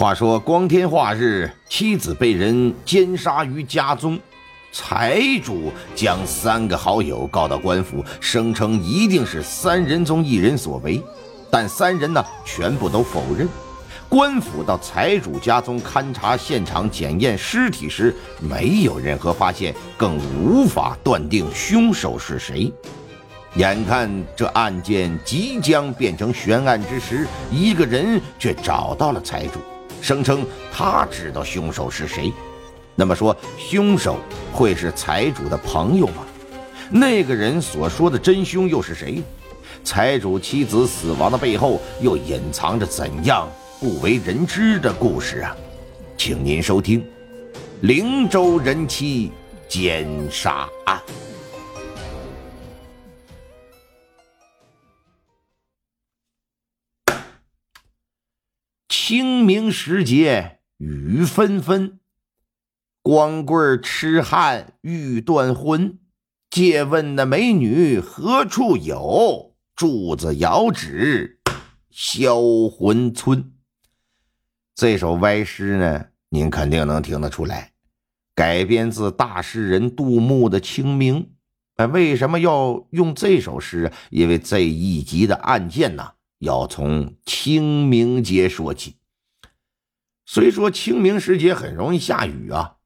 话说光天化日，妻子被人奸杀于家中，财主将三个好友告到官府，声称一定是三人中一人所为，但三人呢全部都否认。官府到财主家中勘察现场、检验尸体时，没有任何发现，更无法断定凶手是谁。眼看这案件即将变成悬案之时，一个人却找到了财主，声称他知道凶手是谁。那么说，凶手会是财主的朋友吗？那个人所说的真凶又是谁？财主妻子死亡的背后又隐藏着怎样？不为人知的故事啊，请您收听《灵州人妻奸杀案》。清明时节雨纷纷，光棍痴汉欲断魂。借问那美女何处有？柱子遥指销魂村。这首歪诗呢，您肯定能听得出来，改编自大诗人杜牧的《清明》。哎，为什么要用这首诗？因为这一集的案件呢，要从清明节说起。虽说清明时节很容易下雨啊，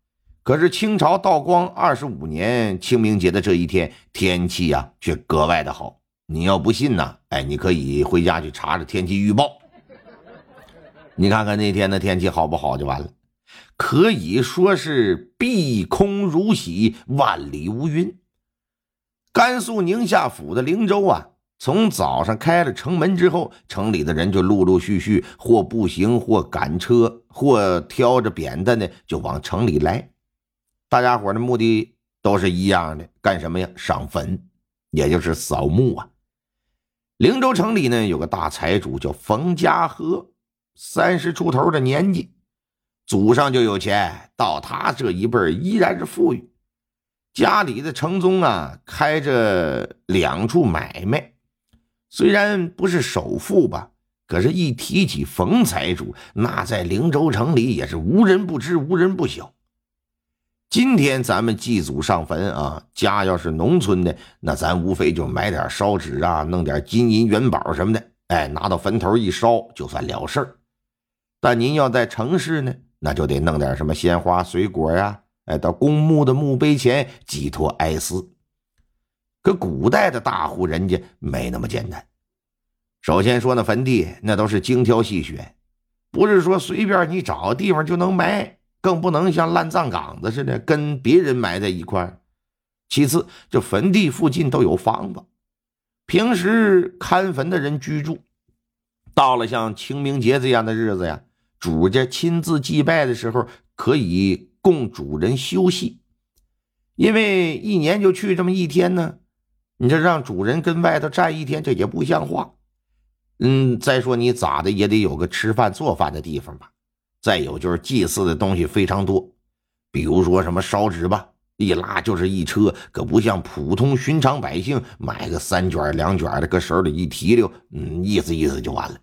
可是清朝道光二十五年清明节的这一天，天气呀却格外的好。你要不信呢？哎，你可以回家去查查天气预报。你看看那天的天气好不好就完了，可以说是碧空如洗，万里无云。甘肃宁夏府的灵州啊，从早上开了城门之后，城里的人就陆陆续续，或步行，或赶车，或挑着扁担呢，就往城里来。大家伙的目的都是一样的，干什么呀？上坟，也就是扫墓啊。灵州城里呢，有个大财主叫冯家和。三十出头的年纪，祖上就有钱，到他这一辈依然是富裕。家里的城中啊，开着两处买卖，虽然不是首富吧，可是，一提起冯财主，那在灵州城里也是无人不知，无人不晓。今天咱们祭祖上坟啊，家要是农村的，那咱无非就买点烧纸啊，弄点金银元宝什么的，哎，拿到坟头一烧，就算了事儿。但您要在城市呢，那就得弄点什么鲜花、水果呀，哎，到公墓的墓碑前寄托哀思。可古代的大户人家没那么简单。首先说那坟地，那都是精挑细选，不是说随便你找个地方就能埋，更不能像烂葬岗子似的跟别人埋在一块其次，这坟地附近都有房子，平时看坟的人居住。到了像清明节这样的日子呀。主家亲自祭拜的时候，可以供主人休息，因为一年就去这么一天呢。你这让主人跟外头站一天，这也不像话。嗯，再说你咋的也得有个吃饭做饭的地方吧。再有就是祭祀的东西非常多，比如说什么烧纸吧，一拉就是一车，可不像普通寻常百姓买个三卷两卷的，搁手里一提溜，嗯，意思意思就完了。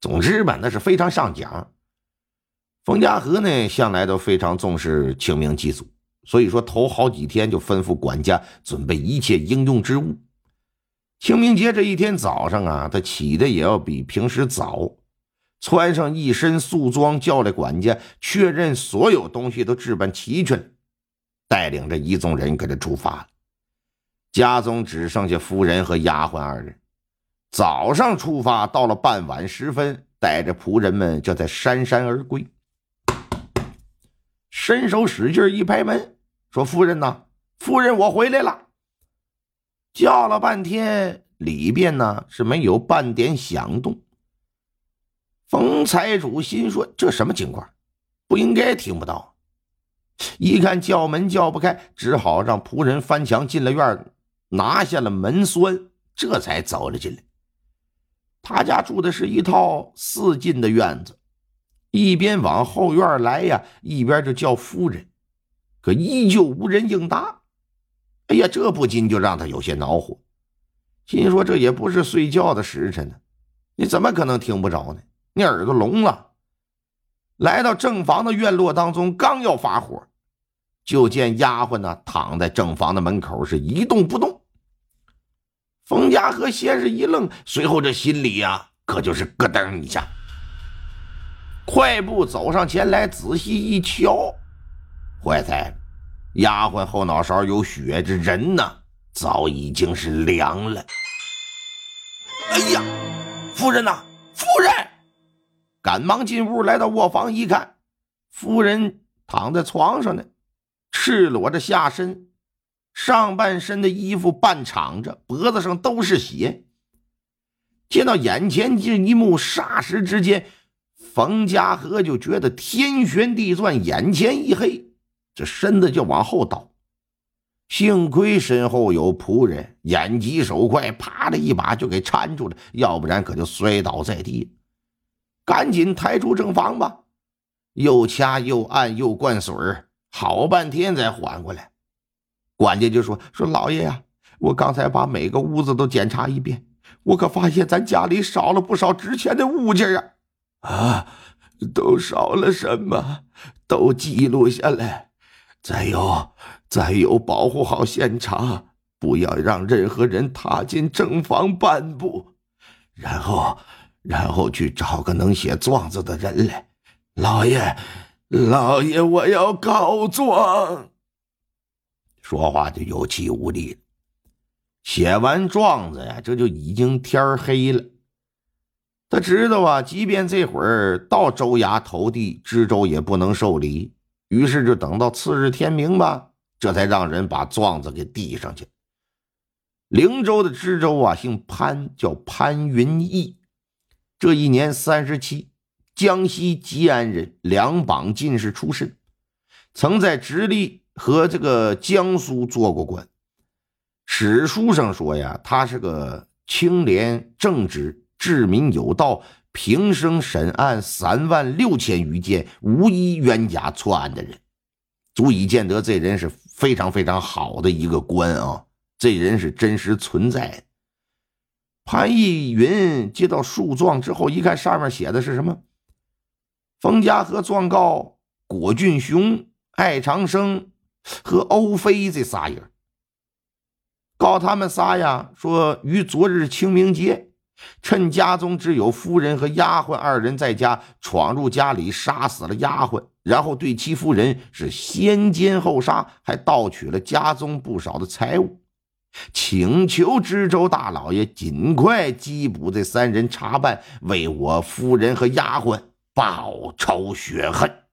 总之吧，那是非常上讲。冯家河呢，向来都非常重视清明祭祖，所以说头好几天就吩咐管家准备一切应用之物。清明节这一天早上啊，他起的也要比平时早，穿上一身素装，叫来管家确认所有东西都置办齐全，带领着一众人跟着出发了。家中只剩下夫人和丫鬟二人。早上出发，到了傍晚时分，带着仆人们就在姗姗而归。伸手使劲一拍门，说：“夫人呐，夫人，我回来了。”叫了半天，里边呢是没有半点响动。冯财主心说：“这什么情况？不应该听不到。”一看叫门叫不开，只好让仆人翻墙进了院，拿下了门栓，这才走了进来。他家住的是一套四进的院子，一边往后院来呀，一边就叫夫人，可依旧无人应答。哎呀，这不禁就让他有些恼火，心说这也不是睡觉的时辰呢，你怎么可能听不着呢？你耳朵聋了？来到正房的院落当中，刚要发火，就见丫鬟呢躺在正房的门口，是一动不动。冯家和先是一愣，随后这心里呀，可就是咯噔一下，快步走上前来，仔细一瞧，坏在丫鬟后脑勺有血，这人呢早已经是凉了。哎呀，夫人呐，夫人！赶忙进屋，来到卧房一看，夫人躺在床上呢，赤裸着下身。上半身的衣服半敞着，脖子上都是血。见到眼前这一幕，霎时之间，冯家和就觉得天旋地转，眼前一黑，这身子就往后倒。幸亏身后有仆人，眼疾手快，啪的一把就给搀住了，要不然可就摔倒在地。赶紧抬出正房吧，又掐又按又灌水好半天才缓过来。管家就说：“说老爷呀，我刚才把每个屋子都检查一遍，我可发现咱家里少了不少值钱的物件啊！啊，都少了什么？都记录下来。再有，再有，保护好现场，不要让任何人踏进正房半步。然后，然后去找个能写状子的人来。老爷，老爷，我要告状。”说话就有气无力。写完状子呀，这就已经天黑了。他知道啊，即便这会儿到州衙投递，知州也不能受理。于是就等到次日天明吧，这才让人把状子给递上去。灵州的知州啊，姓潘，叫潘云逸。这一年三十七，江西吉安人，两榜进士出身，曾在直隶。和这个江苏做过官，史书上说呀，他是个清廉正直、治民有道，平生审案三万六千余件，无一冤假错案的人，足以见得这人是非常非常好的一个官啊！这人是真实存在的。潘逸云接到诉状之后，一看上面写的是什么？冯家河状告果俊雄、艾长生。和欧飞这仨人，告他们仨呀，说于昨日清明节，趁家中只有夫人和丫鬟二人在家，闯入家里杀死了丫鬟，然后对其夫人是先奸后杀，还盗取了家中不少的财物，请求知州大老爷尽快缉捕这三人查办，为我夫人和丫鬟报仇雪恨。